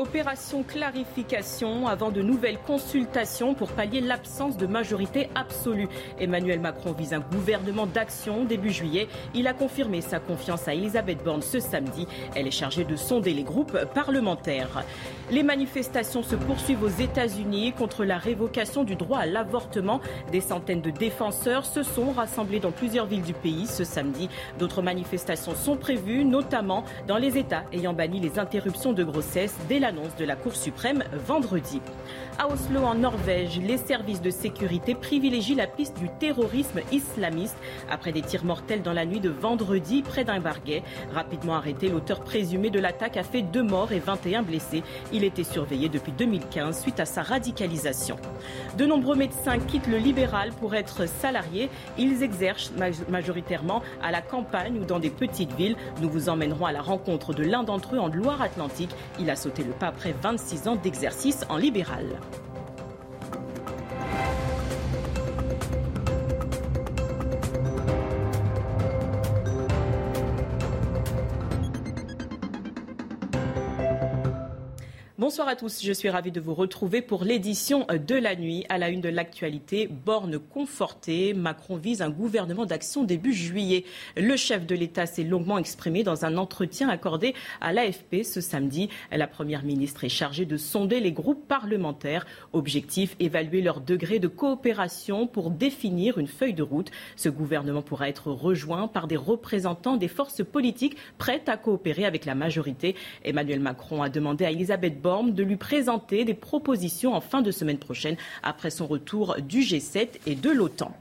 Opération clarification avant de nouvelles consultations pour pallier l'absence de majorité absolue. Emmanuel Macron vise un gouvernement d'action début juillet. Il a confirmé sa confiance à Elisabeth Borne ce samedi. Elle est chargée de sonder les groupes parlementaires. Les manifestations se poursuivent aux États-Unis contre la révocation du droit à l'avortement. Des centaines de défenseurs se sont rassemblés dans plusieurs villes du pays ce samedi. D'autres manifestations sont prévues, notamment dans les États ayant banni les interruptions de grossesse dès la annonce de la Cour suprême vendredi. À Oslo, en Norvège, les services de sécurité privilégient la piste du terrorisme islamiste après des tirs mortels dans la nuit de vendredi près d'un barguet. Rapidement arrêté, l'auteur présumé de l'attaque a fait deux morts et 21 blessés. Il était surveillé depuis 2015 suite à sa radicalisation. De nombreux médecins quittent le libéral pour être salariés. Ils exercent majoritairement à la campagne ou dans des petites villes. Nous vous emmènerons à la rencontre de l'un d'entre eux en Loire-Atlantique. Il a sauté le après 26 ans d'exercice en libéral. Bonsoir à tous, je suis ravie de vous retrouver pour l'édition de la nuit. À la une de l'actualité, borne confortée, Macron vise un gouvernement d'action début juillet. Le chef de l'État s'est longuement exprimé dans un entretien accordé à l'AFP ce samedi. La Première ministre est chargée de sonder les groupes parlementaires. Objectif, évaluer leur degré de coopération pour définir une feuille de route. Ce gouvernement pourra être rejoint par des représentants des forces politiques prêtes à coopérer avec la majorité. Emmanuel Macron a demandé à Elisabeth Borne de lui présenter des propositions en fin de semaine prochaine après son retour du G7 et de l'OTAN.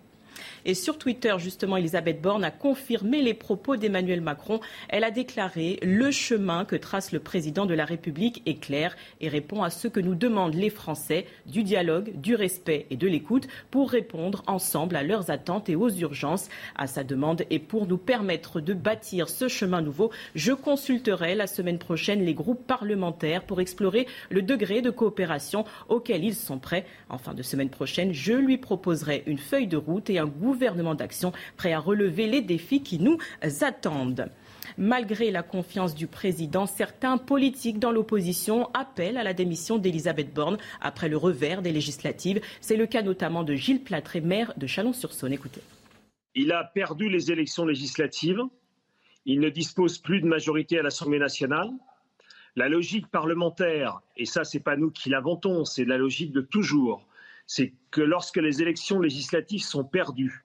Et sur Twitter, justement, Elisabeth Borne a confirmé les propos d'Emmanuel Macron. Elle a déclaré Le chemin que trace le président de la République est clair et répond à ce que nous demandent les Français du dialogue, du respect et de l'écoute pour répondre ensemble à leurs attentes et aux urgences. À sa demande et pour nous permettre de bâtir ce chemin nouveau, je consulterai la semaine prochaine les groupes parlementaires pour explorer le degré de coopération auquel ils sont prêts. En fin de semaine prochaine, je lui proposerai une feuille de route et un gouvernement d'action prêt à relever les défis qui nous attendent. Malgré la confiance du président, certains politiques dans l'opposition appellent à la démission d'Elisabeth Borne après le revers des législatives. C'est le cas notamment de Gilles Platré, maire de Chalon-sur-Saône. Écoutez. Il a perdu les élections législatives. Il ne dispose plus de majorité à l'Assemblée nationale. La logique parlementaire, et ça, c'est pas nous qui l'inventons, c'est la logique de toujours, c'est que lorsque les élections législatives sont perdues,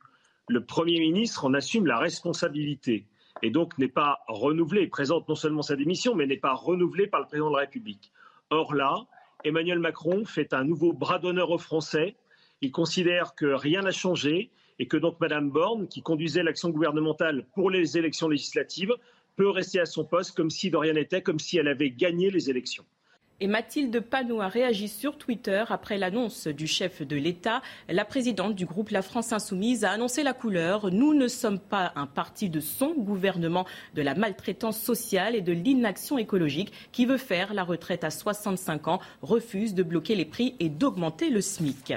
le Premier ministre en assume la responsabilité et donc n'est pas renouvelé, présente non seulement sa démission, mais n'est pas renouvelé par le président de la République. Or là, Emmanuel Macron fait un nouveau bras d'honneur aux Français. Il considère que rien n'a changé et que donc Mme Borne, qui conduisait l'action gouvernementale pour les élections législatives, peut rester à son poste comme si de rien n'était, comme si elle avait gagné les élections. Et Mathilde Panot a réagi sur Twitter après l'annonce du chef de l'État. La présidente du groupe La France Insoumise a annoncé la couleur. Nous ne sommes pas un parti de son gouvernement de la maltraitance sociale et de l'inaction écologique qui veut faire la retraite à 65 ans, refuse de bloquer les prix et d'augmenter le SMIC.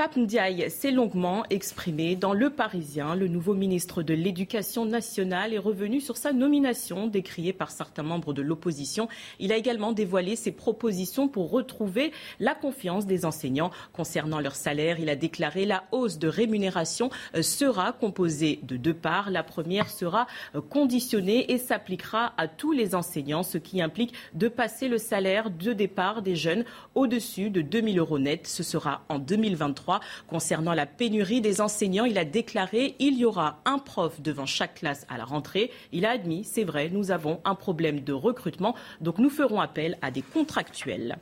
Pape Ndiaye s'est longuement exprimé dans Le Parisien. Le nouveau ministre de l'Éducation nationale est revenu sur sa nomination, décriée par certains membres de l'opposition. Il a également dévoilé ses propositions pour retrouver la confiance des enseignants. Concernant leur salaire, il a déclaré la hausse de rémunération euh, sera composée de deux parts. La première sera euh, conditionnée et s'appliquera à tous les enseignants, ce qui implique de passer le salaire de départ des jeunes au-dessus de 2 000 euros net. Ce sera en 2023. Concernant la pénurie des enseignants, il a déclaré il y aura un prof devant chaque classe à la rentrée. Il a admis, c'est vrai, nous avons un problème de recrutement, donc nous ferons appel à des contractuels.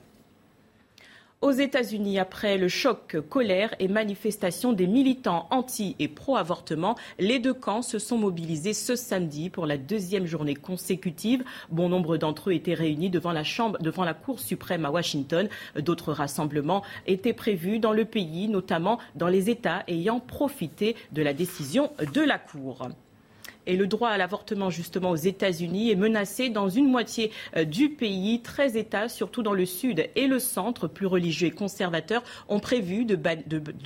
Aux États-Unis, après le choc, colère et manifestation des militants anti et pro-avortement, les deux camps se sont mobilisés ce samedi pour la deuxième journée consécutive. Bon nombre d'entre eux étaient réunis devant la chambre, devant la Cour suprême à Washington. D'autres rassemblements étaient prévus dans le pays, notamment dans les États ayant profité de la décision de la Cour. Et le droit à l'avortement, justement, aux États-Unis est menacé dans une moitié euh, du pays. 13 États, surtout dans le sud et le centre, plus religieux et conservateurs, ont prévu de,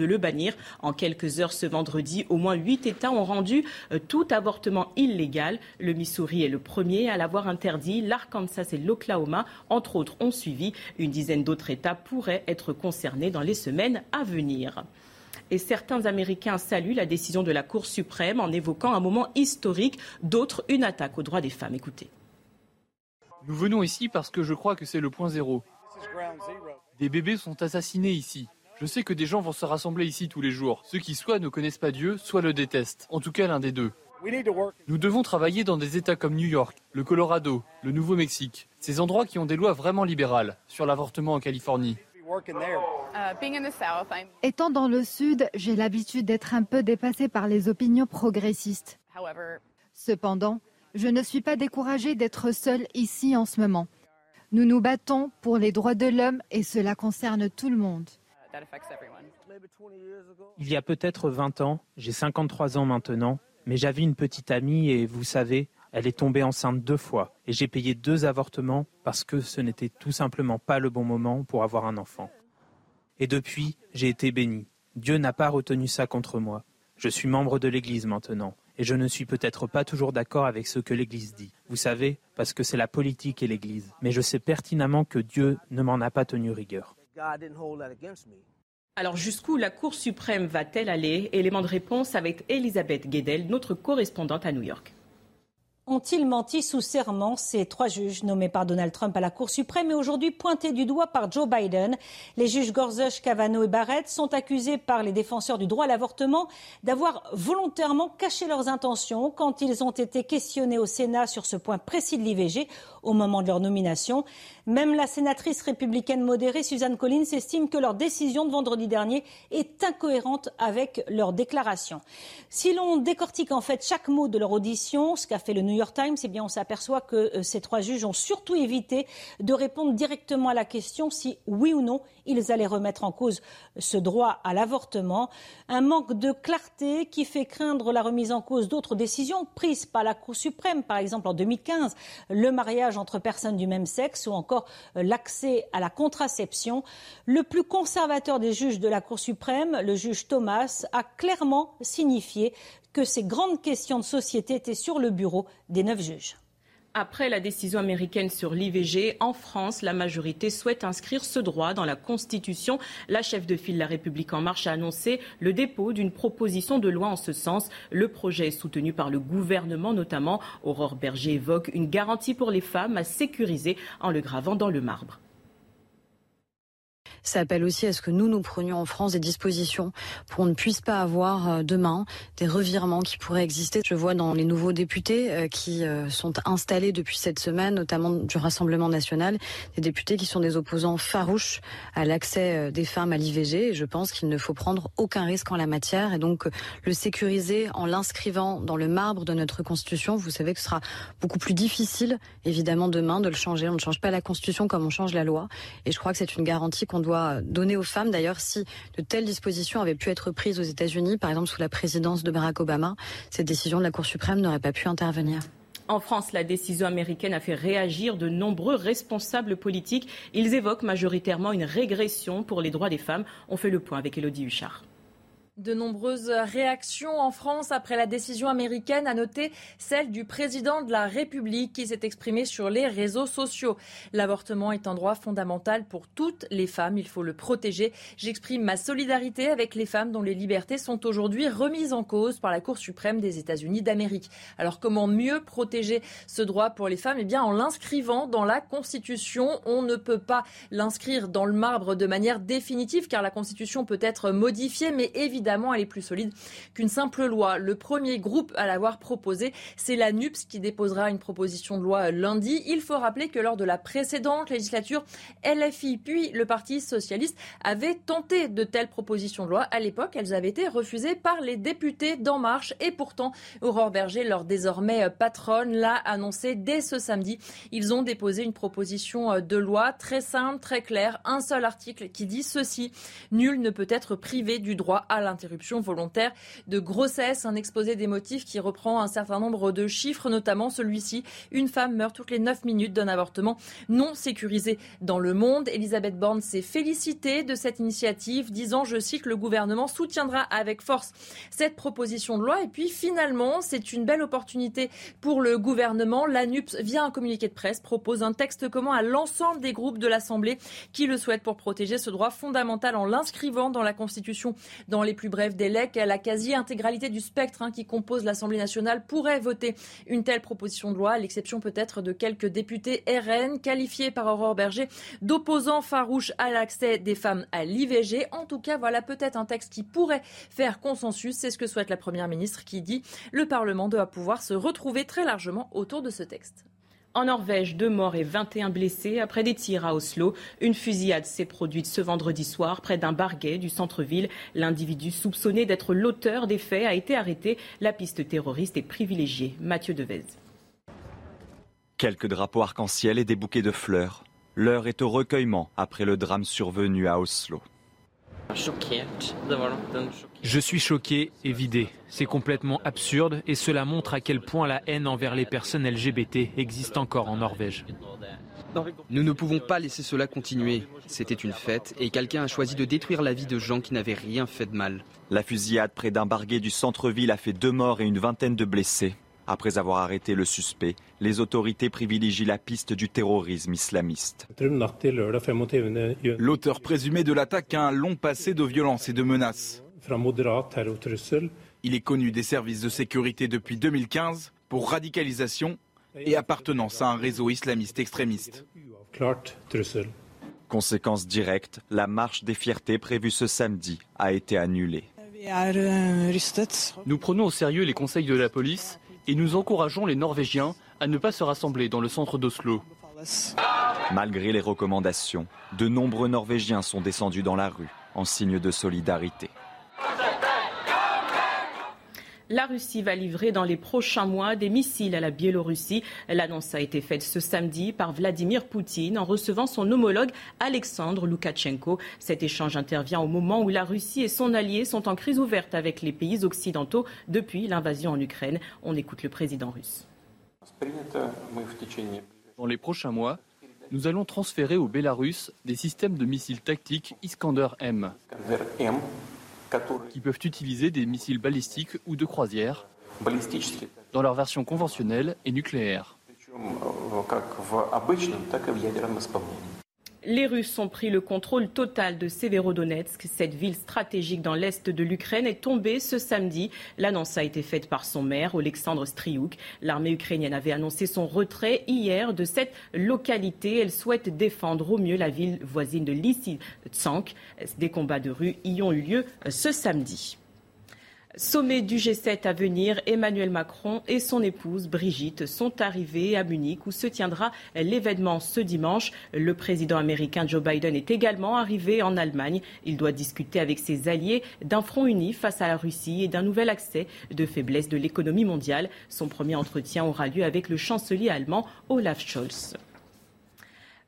le bannir. En quelques heures ce vendredi, au moins 8 États ont rendu euh, tout avortement illégal. Le Missouri est le premier à l'avoir interdit. L'Arkansas et l'Oklahoma, entre autres, ont suivi. Une dizaine d'autres États pourraient être concernés dans les semaines à venir et certains Américains saluent la décision de la Cour suprême en évoquant un moment historique, d'autres une attaque aux droits des femmes. Écoutez. Nous venons ici parce que je crois que c'est le point zéro. Des bébés sont assassinés ici. Je sais que des gens vont se rassembler ici tous les jours. Ceux qui soit ne connaissent pas Dieu, soit le détestent. En tout cas, l'un des deux. Nous devons travailler dans des États comme New York, le Colorado, le Nouveau-Mexique, ces endroits qui ont des lois vraiment libérales sur l'avortement en Californie. Uh, Étant dans le Sud, j'ai l'habitude d'être un peu dépassée par les opinions progressistes. Cependant, je ne suis pas découragée d'être seule ici en ce moment. Nous nous battons pour les droits de l'homme et cela concerne tout le monde. Il y a peut-être 20 ans, j'ai 53 ans maintenant, mais j'avais une petite amie et vous savez, elle est tombée enceinte deux fois et j'ai payé deux avortements parce que ce n'était tout simplement pas le bon moment pour avoir un enfant. Et depuis, j'ai été béni. Dieu n'a pas retenu ça contre moi. Je suis membre de l'Église maintenant, et je ne suis peut-être pas toujours d'accord avec ce que l'Église dit. Vous savez, parce que c'est la politique et l'Église. Mais je sais pertinemment que Dieu ne m'en a pas tenu rigueur. Alors jusqu'où la Cour suprême va-t-elle aller? Élément de réponse avec Elisabeth Guedel, notre correspondante à New York. Ont-ils menti sous serment Ces trois juges nommés par Donald Trump à la Cour suprême et aujourd'hui pointés du doigt par Joe Biden. Les juges Gorsuch, Kavanaugh et Barrett sont accusés par les défenseurs du droit à l'avortement d'avoir volontairement caché leurs intentions quand ils ont été questionnés au Sénat sur ce point précis de l'IVG au moment de leur nomination. Même la sénatrice républicaine modérée Suzanne Collins estime que leur décision de vendredi dernier est incohérente avec leur déclaration. Si l'on décortique en fait chaque mot de leur audition, ce qu'a fait le New York Times, eh bien on s'aperçoit que euh, ces trois juges ont surtout évité de répondre directement à la question si oui ou non ils allaient remettre en cause ce droit à l'avortement. Un manque de clarté qui fait craindre la remise en cause d'autres décisions prises par la Cour suprême, par exemple en 2015, le mariage entre personnes du même sexe ou encore l'accès à la contraception. Le plus conservateur des juges de la Cour suprême, le juge Thomas, a clairement signifié que ces grandes questions de société étaient sur le bureau des neuf juges. Après la décision américaine sur l'IVG, en France, la majorité souhaite inscrire ce droit dans la Constitution. La chef de file La République en marche a annoncé le dépôt d'une proposition de loi en ce sens. Le projet est soutenu par le gouvernement, notamment. Aurore Berger évoque une garantie pour les femmes à sécuriser en le gravant dans le marbre. Ça appelle aussi à ce que nous, nous prenions en France des dispositions pour qu'on ne puisse pas avoir euh, demain des revirements qui pourraient exister. Je vois dans les nouveaux députés euh, qui euh, sont installés depuis cette semaine, notamment du Rassemblement national, des députés qui sont des opposants farouches à l'accès des femmes à l'IVG. Et je pense qu'il ne faut prendre aucun risque en la matière et donc le sécuriser en l'inscrivant dans le marbre de notre Constitution. Vous savez que ce sera beaucoup plus difficile, évidemment, demain de le changer. On ne change pas la Constitution comme on change la loi. Et je crois que c'est une garantie qu'on doit donner aux femmes. D'ailleurs, si de telles dispositions avaient pu être prises aux États-Unis, par exemple sous la présidence de Barack Obama, cette décision de la Cour suprême n'aurait pas pu intervenir. En France, la décision américaine a fait réagir de nombreux responsables politiques. Ils évoquent majoritairement une régression pour les droits des femmes. On fait le point avec Elodie Huchard. De nombreuses réactions en France après la décision américaine, à noter celle du président de la République qui s'est exprimé sur les réseaux sociaux. L'avortement est un droit fondamental pour toutes les femmes, il faut le protéger. J'exprime ma solidarité avec les femmes dont les libertés sont aujourd'hui remises en cause par la Cour suprême des États-Unis d'Amérique. Alors comment mieux protéger ce droit pour les femmes? Eh bien en l'inscrivant dans la Constitution. On ne peut pas l'inscrire dans le marbre de manière définitive car la Constitution peut être modifiée, mais évidemment évidemment, elle est plus solide qu'une simple loi. Le premier groupe à l'avoir proposé, c'est la NUPS qui déposera une proposition de loi lundi. Il faut rappeler que lors de la précédente législature, LFI puis le Parti socialiste avaient tenté de telles propositions de loi. À l'époque, elles avaient été refusées par les députés d'En Marche et pourtant, Aurore Berger, leur désormais patronne, l'a annoncé dès ce samedi. Ils ont déposé une proposition de loi très simple, très claire, un seul article qui dit ceci. Nul ne peut être privé du droit à l'interruption volontaire de grossesse. Un exposé des motifs qui reprend un certain nombre de chiffres, notamment celui-ci. Une femme meurt toutes les 9 minutes d'un avortement non sécurisé dans le monde. Elisabeth Borne s'est félicitée de cette initiative, disant, je cite, le gouvernement soutiendra avec force cette proposition de loi. Et puis finalement, c'est une belle opportunité pour le gouvernement. L'ANUPS, via un communiqué de presse, propose un texte commun à l'ensemble des groupes de l'Assemblée qui le souhaitent pour protéger ce droit fondamental en l'inscrivant dans la Constitution dans les plus brefs délais. La quasi-intégralité du spectre hein, qui compose l'Assemblée nationale pourrait voter une telle proposition de loi, à l'exception peut-être de quelques députés RN qualifiés par Aurore Berger d'opposants farouches à l'accès des femmes à l'IVG. En tout cas, voilà peut-être un texte qui pourrait faire consensus. C'est ce que souhaite la Première ministre qui dit le Parlement doit pouvoir se retrouver très largement autour de ce texte. En Norvège, deux morts et 21 blessés après des tirs à Oslo. Une fusillade s'est produite ce vendredi soir près d'un barguet du centre-ville. L'individu soupçonné d'être l'auteur des faits a été arrêté. La piste terroriste est privilégiée. Mathieu Devez. Quelques drapeaux arc-en-ciel et des bouquets de fleurs. L'heure est au recueillement après le drame survenu à Oslo. Je suis choqué et vidé. C'est complètement absurde et cela montre à quel point la haine envers les personnes LGBT existe encore en Norvège. Nous ne pouvons pas laisser cela continuer. C'était une fête et quelqu'un a choisi de détruire la vie de gens qui n'avaient rien fait de mal. La fusillade près d'un barguet du centre-ville a fait deux morts et une vingtaine de blessés. Après avoir arrêté le suspect, les autorités privilégient la piste du terrorisme islamiste. L'auteur présumé de l'attaque a un long passé de violence et de menaces. Il est connu des services de sécurité depuis 2015 pour radicalisation et appartenance à un réseau islamiste extrémiste. Conséquence directe, la marche des fiertés prévue ce samedi a été annulée. Nous prenons au sérieux les conseils de la police et nous encourageons les Norvégiens à ne pas se rassembler dans le centre d'Oslo. Malgré les recommandations, de nombreux Norvégiens sont descendus dans la rue en signe de solidarité. La Russie va livrer dans les prochains mois des missiles à la Biélorussie. L'annonce a été faite ce samedi par Vladimir Poutine en recevant son homologue Alexandre Loukachenko. Cet échange intervient au moment où la Russie et son allié sont en crise ouverte avec les pays occidentaux depuis l'invasion en Ukraine. On écoute le président russe. Dans les prochains mois, nous allons transférer au Bélarus des systèmes de missiles tactiques Iskander M qui peuvent utiliser des missiles balistiques ou de croisière dans leur version conventionnelle et nucléaire. Les Russes ont pris le contrôle total de Severodonetsk. Cette ville stratégique dans l'est de l'Ukraine est tombée ce samedi. L'annonce a été faite par son maire, Alexandre Striouk. L'armée ukrainienne avait annoncé son retrait hier de cette localité. Elle souhaite défendre au mieux la ville voisine de Lysychansk. Des combats de rue y ont eu lieu ce samedi. Sommet du G7 à venir, Emmanuel Macron et son épouse Brigitte sont arrivés à Munich où se tiendra l'événement ce dimanche. Le président américain Joe Biden est également arrivé en Allemagne. Il doit discuter avec ses alliés d'un front uni face à la Russie et d'un nouvel accès de faiblesse de l'économie mondiale. Son premier entretien aura lieu avec le chancelier allemand Olaf Scholz.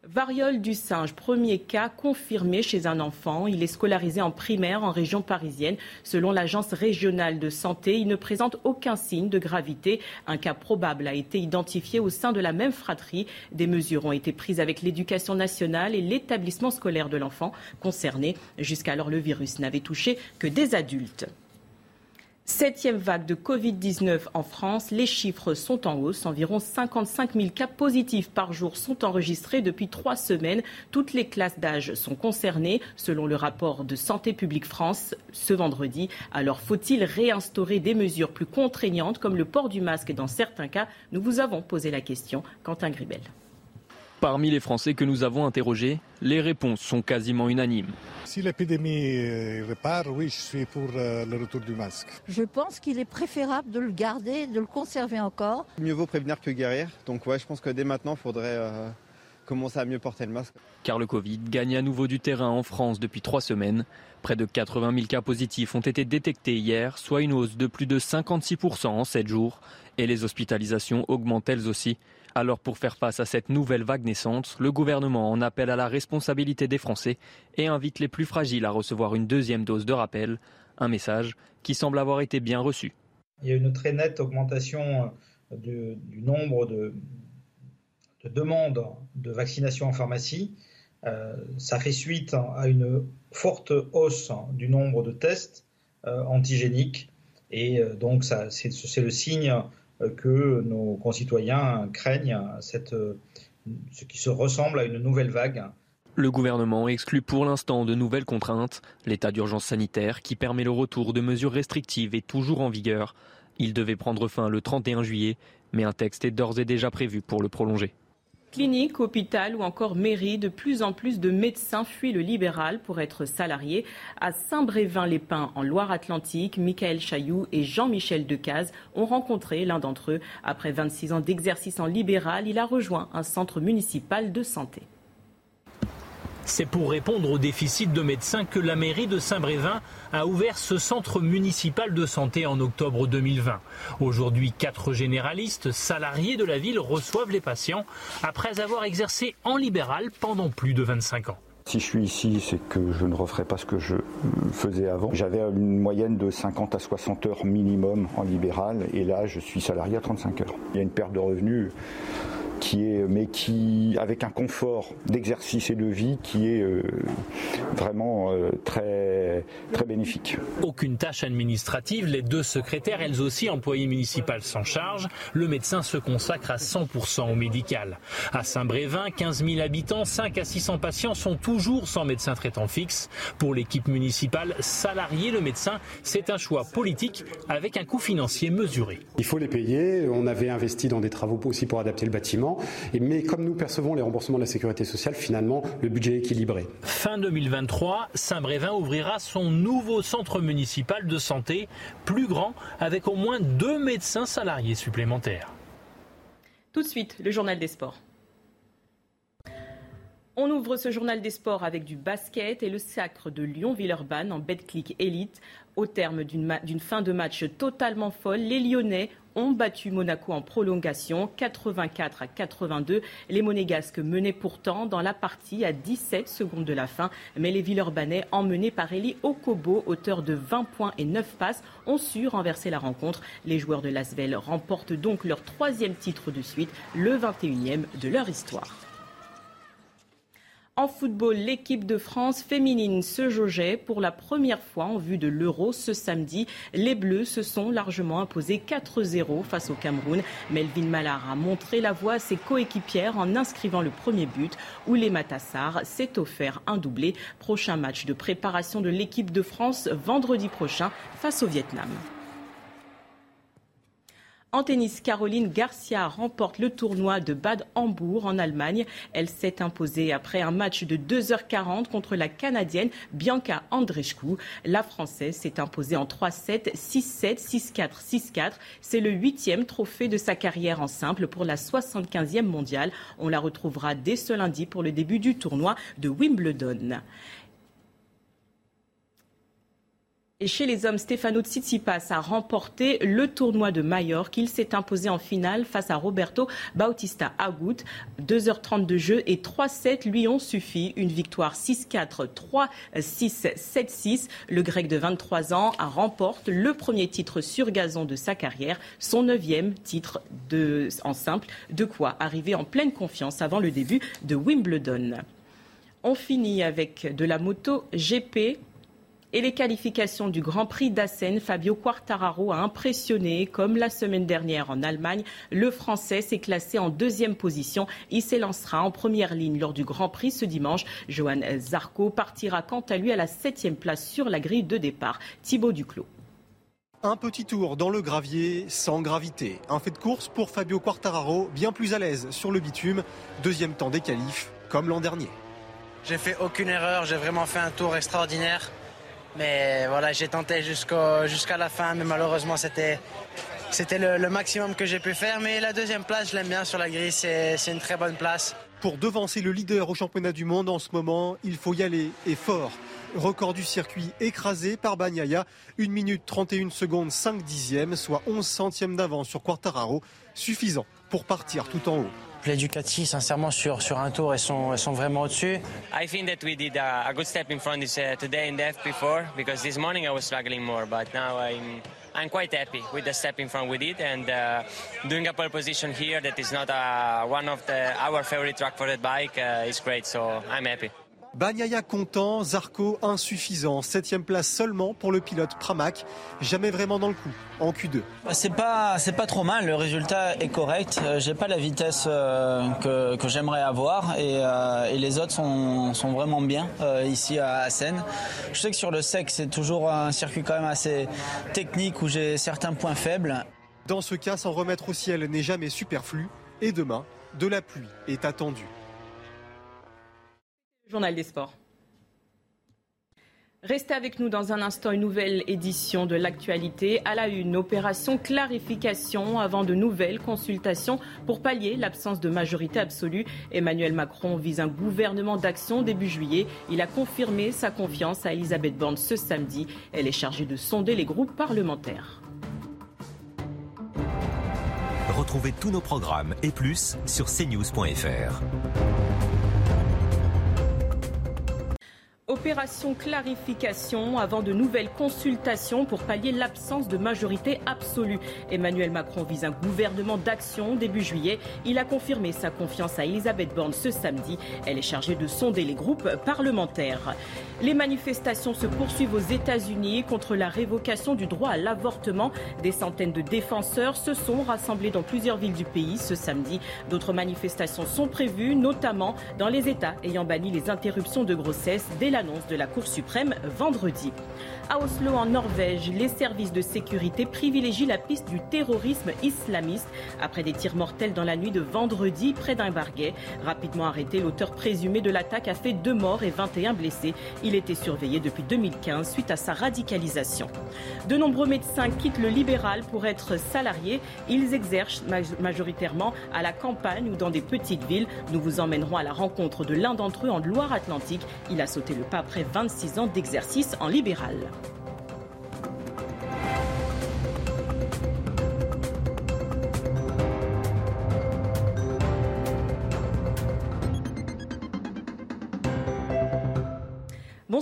Variole du singe, premier cas confirmé chez un enfant. Il est scolarisé en primaire en région parisienne. Selon l'agence régionale de santé, il ne présente aucun signe de gravité. Un cas probable a été identifié au sein de la même fratrie. Des mesures ont été prises avec l'éducation nationale et l'établissement scolaire de l'enfant concerné. Jusqu'alors, le virus n'avait touché que des adultes. Septième vague de Covid-19 en France, les chiffres sont en hausse. Environ 55 000 cas positifs par jour sont enregistrés depuis trois semaines. Toutes les classes d'âge sont concernées, selon le rapport de Santé publique France ce vendredi. Alors faut-il réinstaurer des mesures plus contraignantes comme le port du masque dans certains cas? Nous vous avons posé la question. Quentin Gribel. Parmi les Français que nous avons interrogés, les réponses sont quasiment unanimes. Si l'épidémie euh, repart, oui, je suis pour euh, le retour du masque. Je pense qu'il est préférable de le garder, de le conserver encore. Mieux vaut prévenir que guérir. Donc ouais, je pense que dès maintenant, il faudrait euh, commencer à mieux porter le masque. Car le Covid gagne à nouveau du terrain en France depuis trois semaines. Près de 80 000 cas positifs ont été détectés hier, soit une hausse de plus de 56% en 7 jours. Et les hospitalisations augmentent elles aussi. Alors pour faire face à cette nouvelle vague naissante, le gouvernement en appelle à la responsabilité des Français et invite les plus fragiles à recevoir une deuxième dose de rappel. Un message qui semble avoir été bien reçu. Il y a une très nette augmentation du, nombre de, demandes de vaccination en pharmacie. Euh, ça fait suite à une forte hausse du nombre de tests euh, antigéniques. Et euh, donc, c'est le signe que nos concitoyens craignent ce qui se ressemble à une nouvelle vague. Le gouvernement exclut pour l'instant de nouvelles contraintes. L'état d'urgence sanitaire, qui permet le retour de mesures restrictives, est toujours en vigueur. Il devait prendre fin le 31 juillet, mais un texte est d'ores et déjà prévu pour le prolonger. Clinique, hôpital ou encore mairie, de plus en plus de médecins fuient le libéral pour être salariés. À Saint-Brévin-les-Pins, en Loire-Atlantique, Michael Chailloux et Jean-Michel Decaze ont rencontré l'un d'entre eux. Après 26 ans d'exercice en libéral, il a rejoint un centre municipal de santé. C'est pour répondre au déficit de médecins que la mairie de Saint-Brévin a ouvert ce centre municipal de santé en octobre 2020. Aujourd'hui, quatre généralistes salariés de la ville reçoivent les patients après avoir exercé en libéral pendant plus de 25 ans. Si je suis ici, c'est que je ne referai pas ce que je faisais avant. J'avais une moyenne de 50 à 60 heures minimum en libéral et là, je suis salarié à 35 heures. Il y a une perte de revenus qui est, mais qui, avec un confort d'exercice et de vie qui est euh, vraiment euh, très, très bénéfique. Aucune tâche administrative, les deux secrétaires, elles aussi employées municipales s'en charge. Le médecin se consacre à 100% au médical. À Saint-Brévin, 15 000 habitants, 5 à 600 patients sont toujours sans médecin traitant fixe. Pour l'équipe municipale, salarier le médecin, c'est un choix politique avec un coût financier mesuré. Il faut les payer. On avait investi dans des travaux aussi pour adapter le bâtiment mais comme nous percevons les remboursements de la sécurité sociale, finalement, le budget est équilibré. Fin 2023, Saint-Brévin ouvrira son nouveau centre municipal de santé, plus grand, avec au moins deux médecins salariés supplémentaires. Tout de suite, le journal des sports. On ouvre ce journal des sports avec du basket et le sacre de Lyon-Villeurbanne en Betclic Elite. Au terme d'une fin de match totalement folle, les Lyonnais ont battu Monaco en prolongation 84 à 82. Les Monégasques menaient pourtant dans la partie à 17 secondes de la fin, mais les Villeurbanais, emmenés par Eli Okobo, auteur de 20 points et 9 passes, ont su renverser la rencontre. Les joueurs de Lasvel remportent donc leur troisième titre de suite, le 21e de leur histoire. En football, l'équipe de France féminine se jaugeait pour la première fois en vue de l'Euro ce samedi. Les Bleus se sont largement imposés 4-0 face au Cameroun. Melvin Mallard a montré la voie à ses coéquipières en inscrivant le premier but. les Matassar s'est offert un doublé. Prochain match de préparation de l'équipe de France vendredi prochain face au Vietnam. En tennis, Caroline Garcia remporte le tournoi de Bad Hambourg en Allemagne. Elle s'est imposée après un match de 2h40 contre la Canadienne Bianca Andreescu. La Française s'est imposée en 3-7, 6-7, 6-4, 6-4. C'est le huitième trophée de sa carrière en simple pour la 75e mondiale. On la retrouvera dès ce lundi pour le début du tournoi de Wimbledon. Et chez les hommes, Stefano Tsitsipas a remporté le tournoi de Majorque. Il s'est imposé en finale face à Roberto Bautista Agut. 2h30 de jeu et 3-7 lui ont suffi. Une victoire 6-4, 3-6, 7-6. Le grec de 23 ans remporte le premier titre sur gazon de sa carrière, son neuvième titre en simple. De quoi arriver en pleine confiance avant le début de Wimbledon. On finit avec de la moto GP. Et les qualifications du Grand Prix d'Assen, Fabio Quartararo a impressionné. Comme la semaine dernière en Allemagne, le Français s'est classé en deuxième position. Il s'élancera en première ligne lors du Grand Prix ce dimanche. Johan Zarco partira quant à lui à la septième place sur la grille de départ. Thibaut Duclos. Un petit tour dans le gravier sans gravité. Un fait de course pour Fabio Quartararo, bien plus à l'aise sur le bitume. Deuxième temps des qualifs, comme l'an dernier. J'ai fait aucune erreur, j'ai vraiment fait un tour extraordinaire. Mais voilà, j'ai tenté jusqu'à la fin, mais malheureusement c'était c'était le, maximum que j'ai pu faire. Mais la deuxième place, je l'aime bien sur la grille, c'est une très bonne place. Pour devancer le leader au championnat du monde en ce moment, il faut y aller et fort. Record du circuit écrasé par Bagnaia, 1 minute 31 secondes 5 dixièmes, soit 11 centièmes d'avance sur Quartararo, suffisant pour partir tout en haut. Les Ducati, sincèrement, sur, sur un tour, elles sont, elles sont vraiment au-dessus. I think that we did a, a good step in front this, uh, today in the F4 because this morning I was struggling more, but now I'm, I'm quite happy with the step in front we did and uh, doing a pole position here that is not uh, one of the, our favorite track for the bike uh, is great, so I'm happy. Bagnaia content, Zarco insuffisant. Septième place seulement pour le pilote Pramac. Jamais vraiment dans le coup en Q2. Bah, c'est pas c'est pas trop mal. Le résultat est correct. Euh, j'ai pas la vitesse euh, que, que j'aimerais avoir et, euh, et, les autres sont, sont vraiment bien ici à Seine. Je sais que sur le sec c'est toujours un circuit quand même assez technique où j'ai certains points faibles. Dans ce cas, s'en remettre au ciel n'est jamais superflu. Et demain, de la pluie est attendue. Journal des sports. Restez avec nous dans un instant, une nouvelle édition de l'actualité. À la une, opération clarification avant de nouvelles consultations pour pallier l'absence de majorité absolue. Emmanuel Macron vise un gouvernement d'action début juillet. Il a confirmé sa confiance à Elisabeth Borne ce samedi. Elle est chargée de sonder les groupes parlementaires. Retrouvez tous nos programmes et plus sur cnews.fr. Opération clarification avant de nouvelles consultations pour pallier l'absence de majorité absolue. Emmanuel Macron vise un gouvernement d'action début juillet. Il a confirmé sa confiance à Elisabeth Borne ce samedi. Elle est chargée de sonder les groupes parlementaires. Les manifestations se poursuivent aux États-Unis contre la révocation du droit à l'avortement. Des centaines de défenseurs se sont rassemblés dans plusieurs villes du pays ce samedi. D'autres manifestations sont prévues, notamment dans les États ayant banni les interruptions de grossesse dès l'annonce de la Cour suprême vendredi. À Oslo, en Norvège, les services de sécurité privilégient la piste du terrorisme islamiste après des tirs mortels dans la nuit de vendredi près d'un barguet. Rapidement arrêté, l'auteur présumé de l'attaque a fait deux morts et 21 blessés. Il était surveillé depuis 2015 suite à sa radicalisation. De nombreux médecins quittent le libéral pour être salariés. Ils exercent majoritairement à la campagne ou dans des petites villes. Nous vous emmènerons à la rencontre de l'un d'entre eux en Loire-Atlantique. Il a sauté le pas après 26 ans d'exercice en libéral.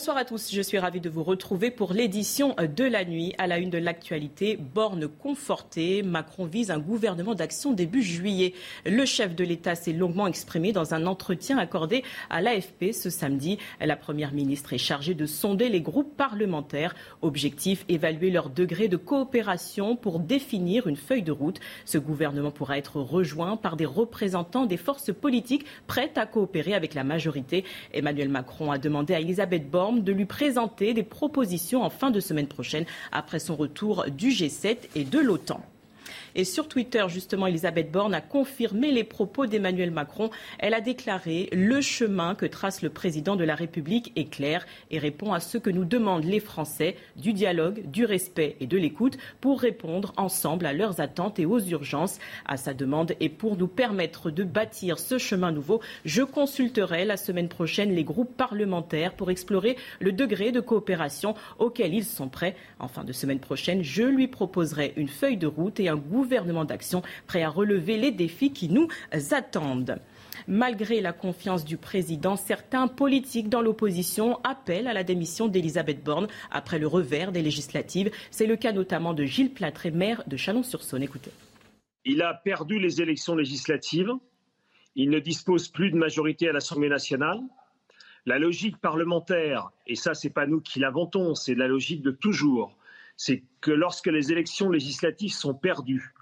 Bonsoir à tous, je suis ravie de vous retrouver pour l'édition de la nuit à la une de l'actualité. Borne confortée, Macron vise un gouvernement d'action début juillet. Le chef de l'État s'est longuement exprimé dans un entretien accordé à l'AFP ce samedi. La Première ministre est chargée de sonder les groupes parlementaires. Objectif, évaluer leur degré de coopération pour définir une feuille de route. Ce gouvernement pourra être rejoint par des représentants des forces politiques prêtes à coopérer avec la majorité. Emmanuel Macron a demandé à Elisabeth Borne de lui présenter des propositions en fin de semaine prochaine après son retour du G7 et de l'OTAN. Et sur Twitter, justement, Elisabeth Borne a confirmé les propos d'Emmanuel Macron. Elle a déclaré Le chemin que trace le président de la République est clair et répond à ce que nous demandent les Français du dialogue, du respect et de l'écoute pour répondre ensemble à leurs attentes et aux urgences. À sa demande et pour nous permettre de bâtir ce chemin nouveau, je consulterai la semaine prochaine les groupes parlementaires pour explorer le degré de coopération auquel ils sont prêts. En fin de semaine prochaine, je lui proposerai une feuille de route et un gouvernement d'action prêt à relever les défis qui nous attendent. Malgré la confiance du président, certains politiques dans l'opposition appellent à la démission d'Elisabeth Borne après le revers des législatives. C'est le cas notamment de Gilles Platré, maire de Chalon-sur-Saône. Écoutez. Il a perdu les élections législatives. Il ne dispose plus de majorité à l'Assemblée nationale. La logique parlementaire, et ça, c'est pas nous qui l'inventons, c'est la logique de toujours, c'est que lorsque les élections législatives sont perdues,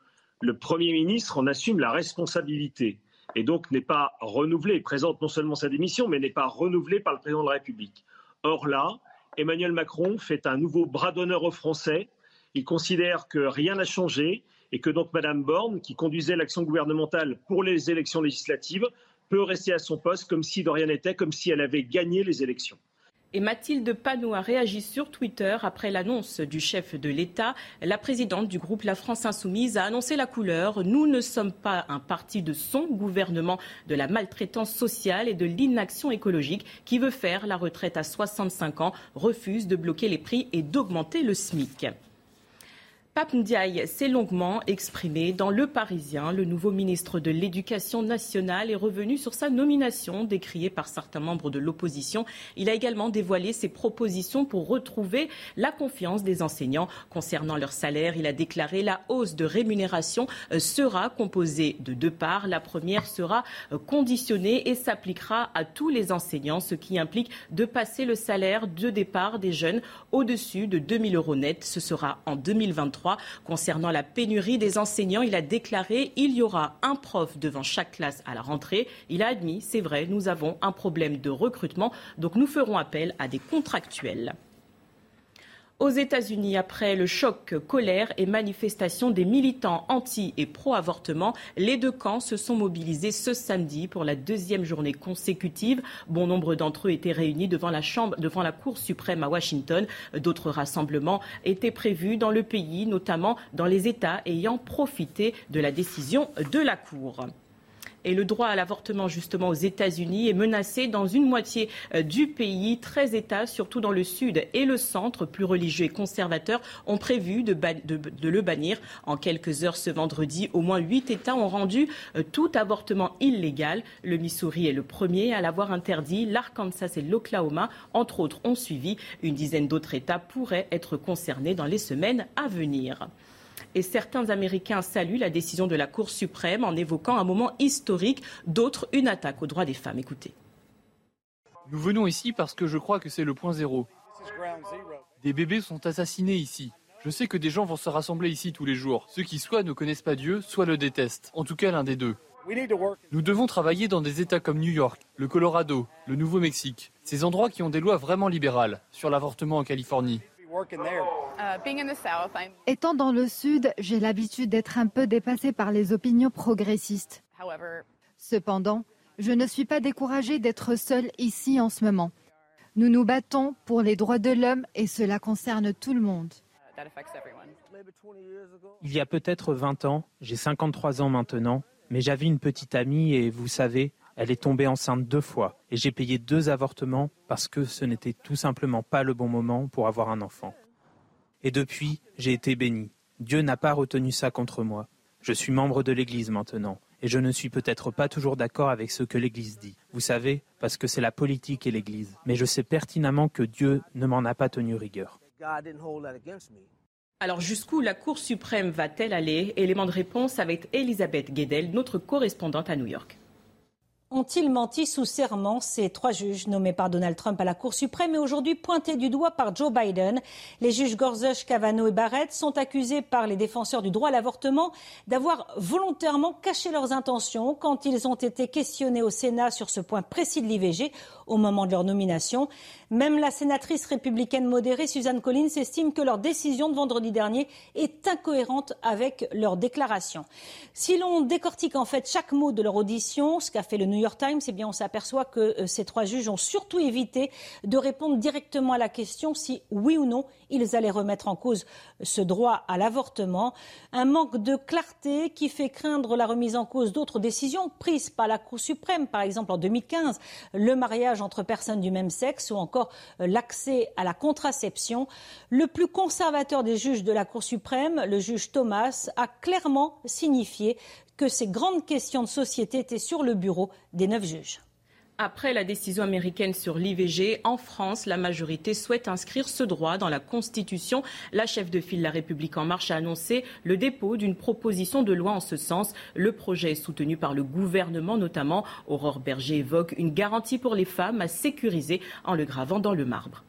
le Premier ministre en assume la responsabilité et donc n'est pas renouvelé, présente non seulement sa démission, mais n'est pas renouvelé par le président de la République. Or là, Emmanuel Macron fait un nouveau bras d'honneur aux Français, Il considère que rien n'a changé et que donc Mme Borne, qui conduisait l'action gouvernementale pour les élections législatives, peut rester à son poste comme si de rien n'était, comme si elle avait gagné les élections. Et Mathilde Panot a réagi sur Twitter après l'annonce du chef de l'État. La présidente du groupe La France Insoumise a annoncé la couleur. Nous ne sommes pas un parti de son gouvernement de la maltraitance sociale et de l'inaction écologique qui veut faire la retraite à 65 ans, refuse de bloquer les prix et d'augmenter le SMIC. Pape Ndiaye s'est longuement exprimé dans Le Parisien. Le nouveau ministre de l'Éducation nationale est revenu sur sa nomination, décriée par certains membres de l'opposition. Il a également dévoilé ses propositions pour retrouver la confiance des enseignants concernant leur salaire. Il a déclaré la hausse de rémunération euh, sera composée de deux parts. La première sera euh, conditionnée et s'appliquera à tous les enseignants, ce qui implique de passer le salaire de départ des jeunes au-dessus de 2 000 euros net. Ce sera en 2023. Concernant la pénurie des enseignants, il a déclaré il y aura un prof devant chaque classe à la rentrée. Il a admis, c'est vrai, nous avons un problème de recrutement, donc nous ferons appel à des contractuels. Aux États-Unis, après le choc, colère et manifestation des militants anti et pro-avortement, les deux camps se sont mobilisés ce samedi pour la deuxième journée consécutive. Bon nombre d'entre eux étaient réunis devant la chambre, devant la Cour suprême à Washington. D'autres rassemblements étaient prévus dans le pays, notamment dans les États ayant profité de la décision de la Cour. Et le droit à l'avortement, justement, aux États-Unis est menacé dans une moitié euh, du pays. 13 États, surtout dans le sud et le centre, plus religieux et conservateurs, ont prévu de, le bannir. En quelques heures ce vendredi, au moins 8 États ont rendu euh, tout avortement illégal. Le Missouri est le premier à l'avoir interdit. L'Arkansas et l'Oklahoma, entre autres, ont suivi. Une dizaine d'autres États pourraient être concernés dans les semaines à venir et certains Américains saluent la décision de la Cour suprême en évoquant un moment historique, d'autres une attaque aux droits des femmes. Écoutez. Nous venons ici parce que je crois que c'est le point zéro. Des bébés sont assassinés ici. Je sais que des gens vont se rassembler ici tous les jours. Ceux qui soit ne connaissent pas Dieu, soit le détestent. En tout cas, l'un des deux. Nous devons travailler dans des États comme New York, le Colorado, le Nouveau-Mexique, ces endroits qui ont des lois vraiment libérales sur l'avortement en Californie. Uh, Étant dans le Sud, j'ai l'habitude d'être un peu dépassée par les opinions progressistes. Cependant, je ne suis pas découragée d'être seule ici en ce moment. Nous nous battons pour les droits de l'homme et cela concerne tout le monde. Il y a peut-être 20 ans, j'ai 53 ans maintenant, mais j'avais une petite amie et vous savez, elle est tombée enceinte deux fois et j'ai payé deux avortements parce que ce n'était tout simplement pas le bon moment pour avoir un enfant. Et depuis, j'ai été béni. Dieu n'a pas retenu ça contre moi. Je suis membre de l'Église maintenant, et je ne suis peut-être pas toujours d'accord avec ce que l'Église dit. Vous savez, parce que c'est la politique et l'Église. Mais je sais pertinemment que Dieu ne m'en a pas tenu rigueur. Alors jusqu'où la Cour suprême va-t-elle aller? Élément de réponse avec Elisabeth Guedel, notre correspondante à New York. Ont-ils menti sous serment Ces trois juges nommés par Donald Trump à la Cour suprême et aujourd'hui pointés du doigt par Joe Biden? Les juges Gorsuch, Kavanaugh et Barrett sont accusés par les défenseurs du droit à l'avortement d'avoir volontairement caché leurs intentions quand ils ont été questionnés au Sénat sur ce point précis de l'IVG au moment de leur nomination. Même la sénatrice républicaine modérée Suzanne Collins estime que leur décision de vendredi dernier est incohérente avec leur déclaration. Si l'on décortique en fait chaque mot de leur audition, ce qu'a fait le New York Times, eh bien on s'aperçoit que euh, ces trois juges ont surtout évité de répondre directement à la question si oui ou non ils allaient remettre en cause ce droit à l'avortement. Un manque de clarté qui fait craindre la remise en cause d'autres décisions prises par la Cour suprême, par exemple en 2015, le mariage entre personnes du même sexe ou encore l'accès à la contraception. Le plus conservateur des juges de la Cour suprême, le juge Thomas, a clairement signifié que ces grandes questions de société étaient sur le bureau des neuf juges. Après la décision américaine sur l'IVG, en France, la majorité souhaite inscrire ce droit dans la Constitution. La chef de file La République en marche a annoncé le dépôt d'une proposition de loi en ce sens. Le projet est soutenu par le gouvernement, notamment. Aurore Berger évoque une garantie pour les femmes à sécuriser en le gravant dans le marbre.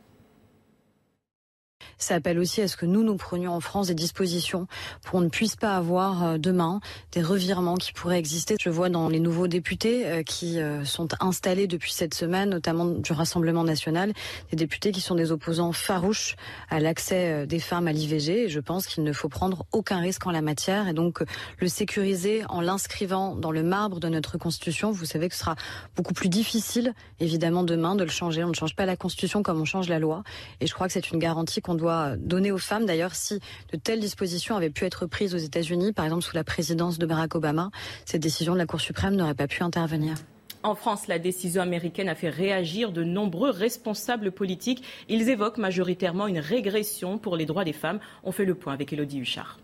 Ça appelle aussi à ce que nous, nous prenions en France des dispositions pour qu'on ne puisse pas avoir euh, demain des revirements qui pourraient exister. Je vois dans les nouveaux députés euh, qui euh, sont installés depuis cette semaine, notamment du Rassemblement national, des députés qui sont des opposants farouches à l'accès des femmes à l'IVG. Et je pense qu'il ne faut prendre aucun risque en la matière et donc le sécuriser en l'inscrivant dans le marbre de notre Constitution. Vous savez que ce sera beaucoup plus difficile, évidemment, demain de le changer. On ne change pas la Constitution comme on change la loi. Et je crois que c'est une garantie qu'on doit donner aux femmes. D'ailleurs, si de telles dispositions avaient pu être prises aux États-Unis, par exemple sous la présidence de Barack Obama, cette décision de la Cour suprême n'aurait pas pu intervenir. En France, la décision américaine a fait réagir de nombreux responsables politiques. Ils évoquent majoritairement une régression pour les droits des femmes. On fait le point avec Elodie Huchard.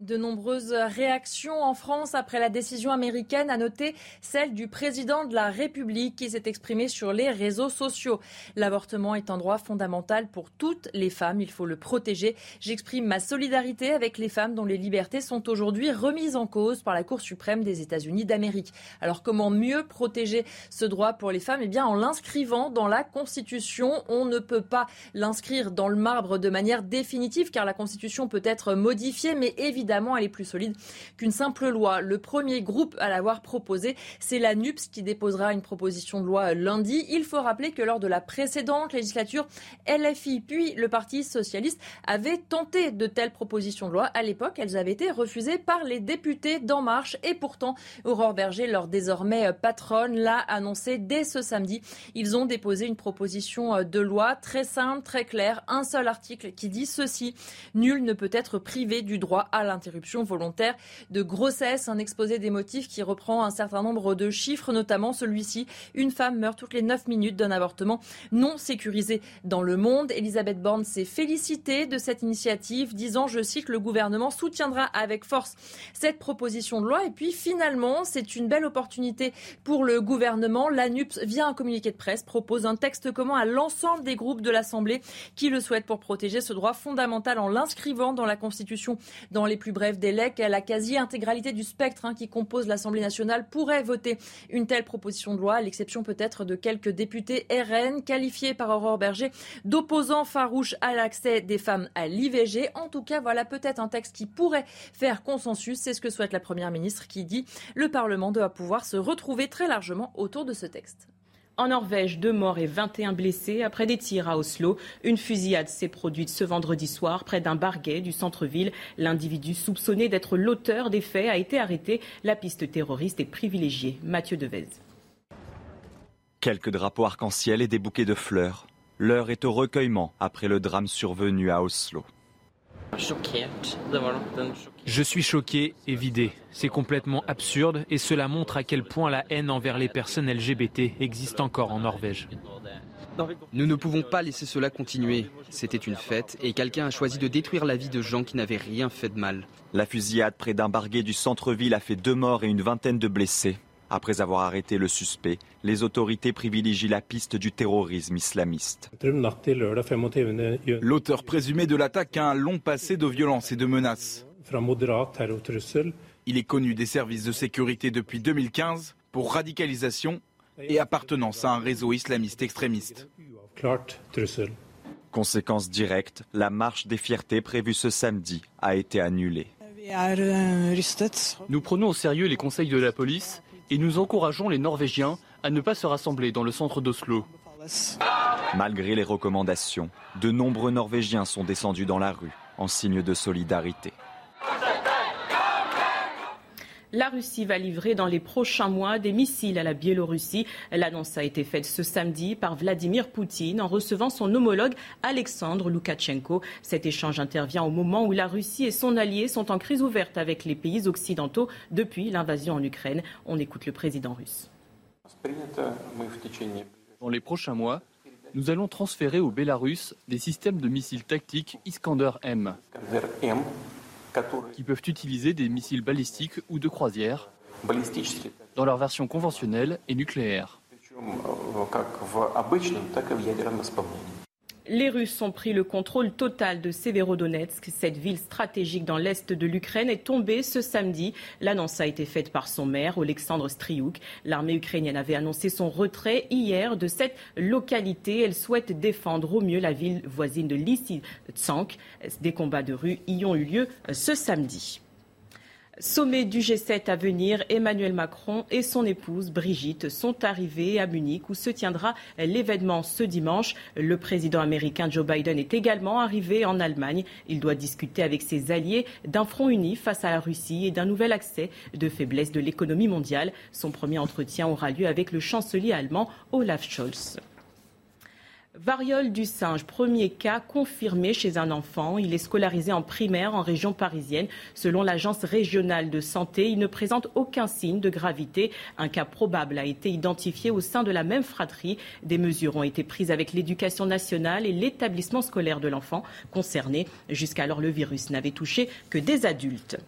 De nombreuses réactions en France après la décision américaine, à noter celle du président de la République qui s'est exprimé sur les réseaux sociaux. L'avortement est un droit fondamental pour toutes les femmes, il faut le protéger. J'exprime ma solidarité avec les femmes dont les libertés sont aujourd'hui remises en cause par la Cour suprême des États-Unis d'Amérique. Alors comment mieux protéger ce droit pour les femmes? Eh bien en l'inscrivant dans la Constitution. On ne peut pas l'inscrire dans le marbre de manière définitive car la Constitution peut être modifiée, mais évidemment évidemment, elle est plus solide qu'une simple loi. Le premier groupe à l'avoir proposé, c'est la NUPS qui déposera une proposition de loi lundi. Il faut rappeler que lors de la précédente législature, LFI puis le Parti socialiste avaient tenté de telles propositions de loi. À l'époque, elles avaient été refusées par les députés d'En Marche et pourtant, Aurore Berger, leur désormais patronne, l'a annoncé dès ce samedi. Ils ont déposé une proposition de loi très simple, très claire, un seul article qui dit ceci. Nul ne peut être privé du droit à interruption volontaire de grossesse. Un exposé des motifs qui reprend un certain nombre de chiffres, notamment celui-ci. Une femme meurt toutes les 9 minutes d'un avortement non sécurisé dans le monde. Elisabeth Borne s'est félicitée de cette initiative, disant, je cite, le gouvernement soutiendra avec force cette proposition de loi. Et puis finalement, c'est une belle opportunité pour le gouvernement. L'ANUPS, via un communiqué de presse, propose un texte commun à l'ensemble des groupes de l'Assemblée qui le souhaitent pour protéger ce droit fondamental en l'inscrivant dans la Constitution dans les plus bref délai, la quasi-intégralité du spectre hein, qui compose l'Assemblée nationale pourrait voter une telle proposition de loi, à l'exception peut-être de quelques députés RN qualifiés par Aurore Berger d'opposants farouches à l'accès des femmes à l'IVG. En tout cas, voilà peut-être un texte qui pourrait faire consensus. C'est ce que souhaite la Première ministre qui dit le Parlement doit pouvoir se retrouver très largement autour de ce texte. En Norvège, deux morts et 21 blessés après des tirs à Oslo. Une fusillade s'est produite ce vendredi soir près d'un barguet du centre-ville. L'individu soupçonné d'être l'auteur des faits a été arrêté. La piste terroriste est privilégiée. Mathieu Devez. Quelques drapeaux arc-en-ciel et des bouquets de fleurs. L'heure est au recueillement après le drame survenu à Oslo. Je suis choqué et vidé. C'est complètement absurde et cela montre à quel point la haine envers les personnes LGBT existe encore en Norvège. Nous ne pouvons pas laisser cela continuer. C'était une fête et quelqu'un a choisi de détruire la vie de gens qui n'avaient rien fait de mal. La fusillade près d'un barguet du centre-ville a fait deux morts et une vingtaine de blessés. Après avoir arrêté le suspect, les autorités privilégient la piste du terrorisme islamiste. L'auteur présumé de l'attaque a un long passé de violence et de menaces. Il est connu des services de sécurité depuis 2015 pour radicalisation et appartenance à un réseau islamiste extrémiste. Conséquence directe, la marche des fiertés prévue ce samedi a été annulée. Nous prenons au sérieux les conseils de la police et nous encourageons les Norvégiens à ne pas se rassembler dans le centre d'Oslo. Malgré les recommandations, de nombreux Norvégiens sont descendus dans la rue en signe de solidarité. La Russie va livrer dans les prochains mois des missiles à la Biélorussie. L'annonce a été faite ce samedi par Vladimir Poutine en recevant son homologue Alexandre Loukachenko. Cet échange intervient au moment où la Russie et son allié sont en crise ouverte avec les pays occidentaux depuis l'invasion en Ukraine. On écoute le président russe. Dans les prochains mois, nous allons transférer au Bélarus des systèmes de missiles tactiques Iskander M qui peuvent utiliser des missiles balistiques ou de croisière dans leur version conventionnelle et nucléaire. Les Russes ont pris le contrôle total de Severodonetsk. Cette ville stratégique dans l'est de l'Ukraine est tombée ce samedi. L'annonce a été faite par son maire, Alexandre Striouk. L'armée ukrainienne avait annoncé son retrait hier de cette localité. Elle souhaite défendre au mieux la ville voisine de Lysychansk. Des combats de rue y ont eu lieu ce samedi. Sommet du G7 à venir, Emmanuel Macron et son épouse Brigitte sont arrivés à Munich où se tiendra l'événement ce dimanche. Le président américain Joe Biden est également arrivé en Allemagne. Il doit discuter avec ses alliés d'un front uni face à la Russie et d'un nouvel accès de faiblesse de l'économie mondiale. Son premier entretien aura lieu avec le chancelier allemand Olaf Scholz. Variole du singe, premier cas confirmé chez un enfant. Il est scolarisé en primaire en région parisienne. Selon l'agence régionale de santé, il ne présente aucun signe de gravité. Un cas probable a été identifié au sein de la même fratrie. Des mesures ont été prises avec l'éducation nationale et l'établissement scolaire de l'enfant concerné. Jusqu'alors, le virus n'avait touché que des adultes.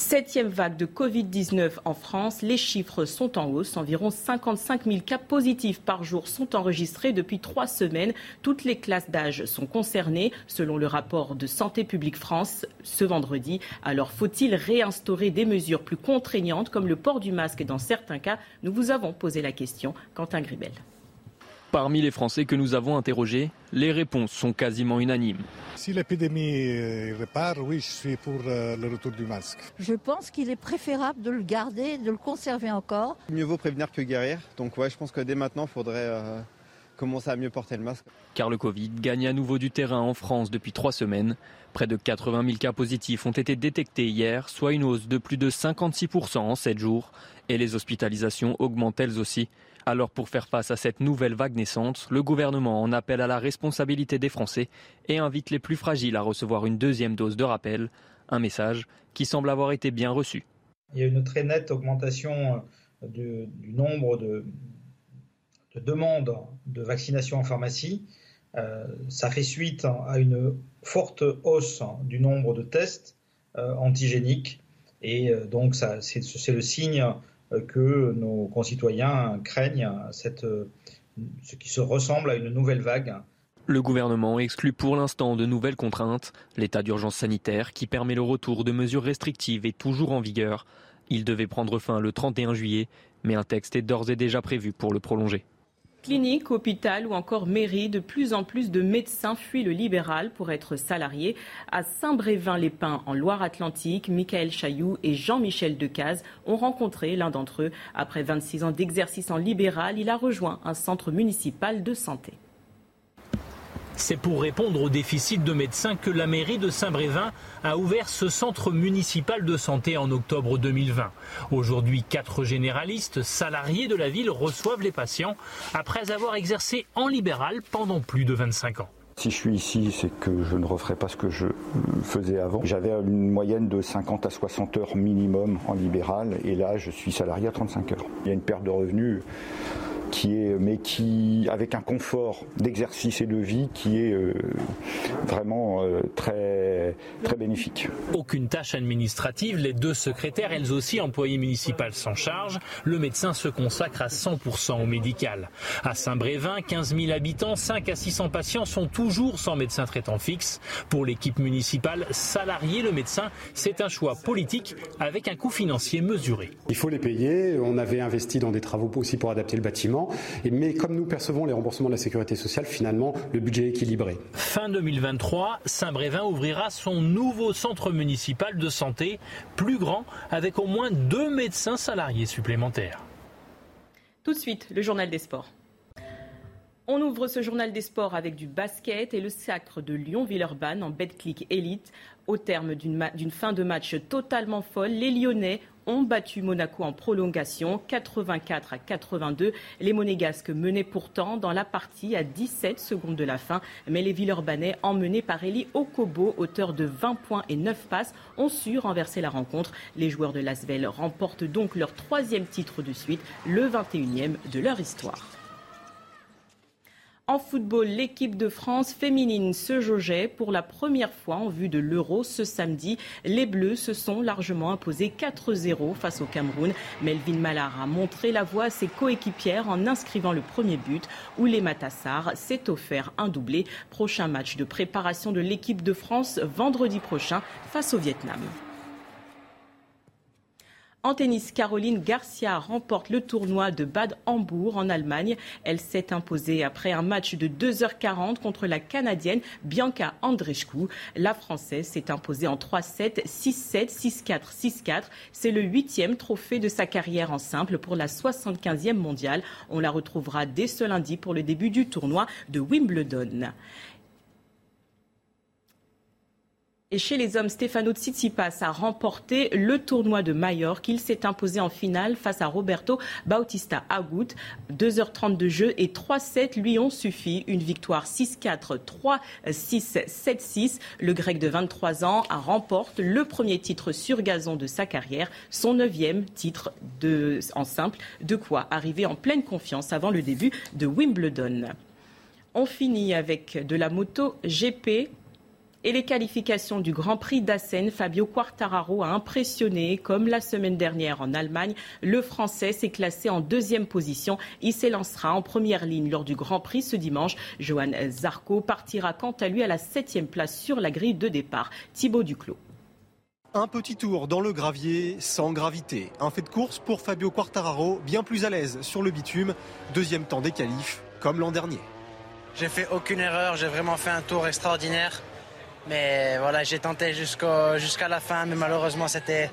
Septième vague de Covid-19 en France, les chiffres sont en hausse. Environ 55 000 cas positifs par jour sont enregistrés depuis trois semaines. Toutes les classes d'âge sont concernées, selon le rapport de Santé publique France ce vendredi. Alors faut-il réinstaurer des mesures plus contraignantes comme le port du masque dans certains cas? Nous vous avons posé la question. Quentin Gribel. Parmi les Français que nous avons interrogés, les réponses sont quasiment unanimes. Si l'épidémie euh, repart, oui, je suis pour euh, le retour du masque. Je pense qu'il est préférable de le garder, de le conserver encore. Mieux vaut prévenir que guérir. Donc ouais, je pense que dès maintenant, il faudrait euh, commencer à mieux porter le masque. Car le Covid gagne à nouveau du terrain en France depuis trois semaines. Près de 80 000 cas positifs ont été détectés hier, soit une hausse de plus de 56% en 7 jours. Et les hospitalisations augmentent elles aussi. Alors pour faire face à cette nouvelle vague naissante, le gouvernement en appelle à la responsabilité des Français et invite les plus fragiles à recevoir une deuxième dose de rappel, un message qui semble avoir été bien reçu. Il y a une très nette augmentation euh, du nombre de, demandes de vaccination en pharmacie. Euh, ça fait suite à une forte hausse du nombre de tests euh, antigéniques et donc c'est le signe que nos concitoyens craignent cette, ce qui se ressemble à une nouvelle vague. Le gouvernement exclut pour l'instant de nouvelles contraintes. L'état d'urgence sanitaire, qui permet le retour de mesures restrictives, est toujours en vigueur. Il devait prendre fin le 31 juillet, mais un texte est d'ores et déjà prévu pour le prolonger. Clinique, hôpital ou encore mairie, de plus en plus de médecins fuient le libéral pour être salariés. À Saint-Brévin-les-Pins, en Loire-Atlantique, Michael Chailloux et Jean-Michel Decaze ont rencontré l'un d'entre eux. Après 26 ans d'exercice en libéral, il a rejoint un centre municipal de santé. C'est pour répondre au déficit de médecins que la mairie de Saint-Brévin a ouvert ce centre municipal de santé en octobre 2020. Aujourd'hui, quatre généralistes salariés de la ville reçoivent les patients après avoir exercé en libéral pendant plus de 25 ans. Si je suis ici, c'est que je ne referai pas ce que je faisais avant. J'avais une moyenne de 50 à 60 heures minimum en libéral et là, je suis salarié à 35 heures. Il y a une perte de revenus qui est, mais qui, avec un confort d'exercice et de vie qui est euh, vraiment euh, très, très bénéfique. Aucune tâche administrative, les deux secrétaires, elles aussi employées municipales s'en charge. Le médecin se consacre à 100% au médical. À Saint-Brévin, 15 000 habitants, 5 à 600 patients sont toujours sans médecin traitant fixe. Pour l'équipe municipale, salarier le médecin, c'est un choix politique avec un coût financier mesuré. Il faut les payer. On avait investi dans des travaux aussi pour adapter le bâtiment mais comme nous percevons les remboursements de la sécurité sociale, finalement, le budget est équilibré. Fin 2023, Saint-Brévin ouvrira son nouveau centre municipal de santé, plus grand, avec au moins deux médecins salariés supplémentaires. Tout de suite, le journal des sports. On ouvre ce journal des sports avec du basket et le sacre de Lyon-Villeurbanne en Betclic Elite. Au terme d'une fin de match totalement folle, les Lyonnais ont battu Monaco en prolongation 84 à 82. Les Monégasques menaient pourtant dans la partie à 17 secondes de la fin, mais les Villeurbanais, emmenés par Eli Okobo, auteur de 20 points et 9 passes, ont su renverser la rencontre. Les joueurs de Lasvel remportent donc leur troisième titre de suite, le 21e de leur histoire. En football, l'équipe de France féminine se jaugeait pour la première fois en vue de l'Euro ce samedi. Les Bleus se sont largement imposés 4-0 face au Cameroun. Melvin Mallard a montré la voie à ses coéquipières en inscrivant le premier but. où les Matassar s'est offert un doublé. Prochain match de préparation de l'équipe de France vendredi prochain face au Vietnam. En tennis, Caroline Garcia remporte le tournoi de Bad Hambourg en Allemagne. Elle s'est imposée après un match de 2h40 contre la Canadienne Bianca Andreescu. La Française s'est imposée en 3-7, 6-7, 6-4, 6-4. C'est le huitième trophée de sa carrière en simple pour la 75e mondiale. On la retrouvera dès ce lundi pour le début du tournoi de Wimbledon. Et chez les hommes, Stefano Tsitsipas a remporté le tournoi de Majorque. Il s'est imposé en finale face à Roberto Bautista Agut. 2h30 de jeu et 3-7 lui ont suffi. Une victoire 6-4, 3-6, 7-6. Le grec de 23 ans remporte le premier titre sur gazon de sa carrière, son neuvième titre en simple. De quoi arriver en pleine confiance avant le début de Wimbledon. On finit avec de la moto GP et les qualifications du Grand Prix d'Assen, Fabio Quartararo a impressionné. Comme la semaine dernière en Allemagne, le Français s'est classé en deuxième position. Il s'élancera en première ligne lors du Grand Prix ce dimanche. Johan Zarco partira quant à lui à la septième place sur la grille de départ. Thibaut Duclos. Un petit tour dans le gravier sans gravité. Un fait de course pour Fabio Quartararo, bien plus à l'aise sur le bitume. Deuxième temps des qualifs, comme l'an dernier. J'ai fait aucune erreur, j'ai vraiment fait un tour extraordinaire. Mais voilà, j'ai tenté jusqu'à la fin, mais malheureusement, c'était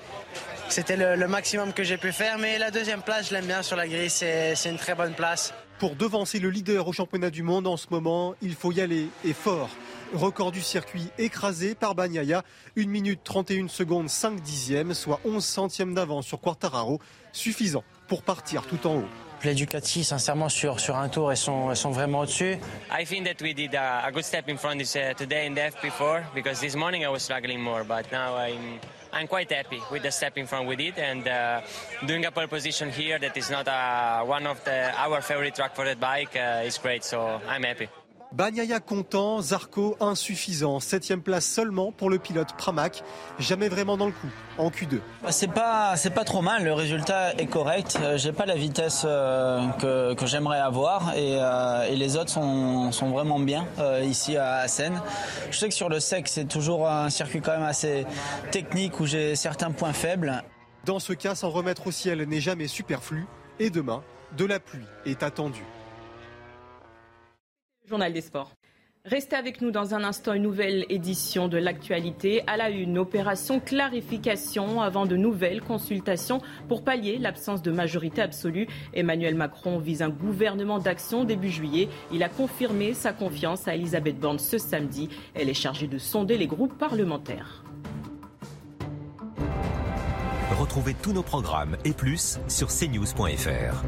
le, maximum que j'ai pu faire. Mais la deuxième place, je l'aime bien sur la grille, c'est une très bonne place. Pour devancer le leader au championnat du monde en ce moment, il faut y aller et fort. Record du circuit écrasé par Bagnaia, 1 minute 31 secondes 5 dixièmes, soit 11 centièmes d'avance sur Quartararo, suffisant pour partir tout en haut. Les Ducati, sincèrement, sur, sur un tour, elles sont, elles sont vraiment au-dessus. I think that we did a, a good step in front uh, today in the FP4 because this morning I was struggling more, but now I'm, I'm quite happy with the step in front we did and uh, doing a pole position here that is not uh, one of the, our favorite track for that bike uh, is great, so I'm happy. Bagnaia content, Zarco insuffisant. Septième place seulement pour le pilote Pramac. Jamais vraiment dans le coup en Q2. Bah, c'est pas c'est pas trop mal. Le résultat est correct. Euh, j'ai pas la vitesse euh, que, que j'aimerais avoir et, euh, et, les autres sont, sont vraiment bien ici à Seine. Je sais que sur le sec c'est toujours un circuit quand même assez technique où j'ai certains points faibles. Dans ce cas, s'en remettre au ciel n'est jamais superflu. Et demain, de la pluie est attendue. Journal des sports. Restez avec nous dans un instant, une nouvelle édition de l'actualité. À la une, opération clarification avant de nouvelles consultations pour pallier l'absence de majorité absolue. Emmanuel Macron vise un gouvernement d'action début juillet. Il a confirmé sa confiance à Elisabeth Borne ce samedi. Elle est chargée de sonder les groupes parlementaires. Retrouvez tous nos programmes et plus sur cnews.fr.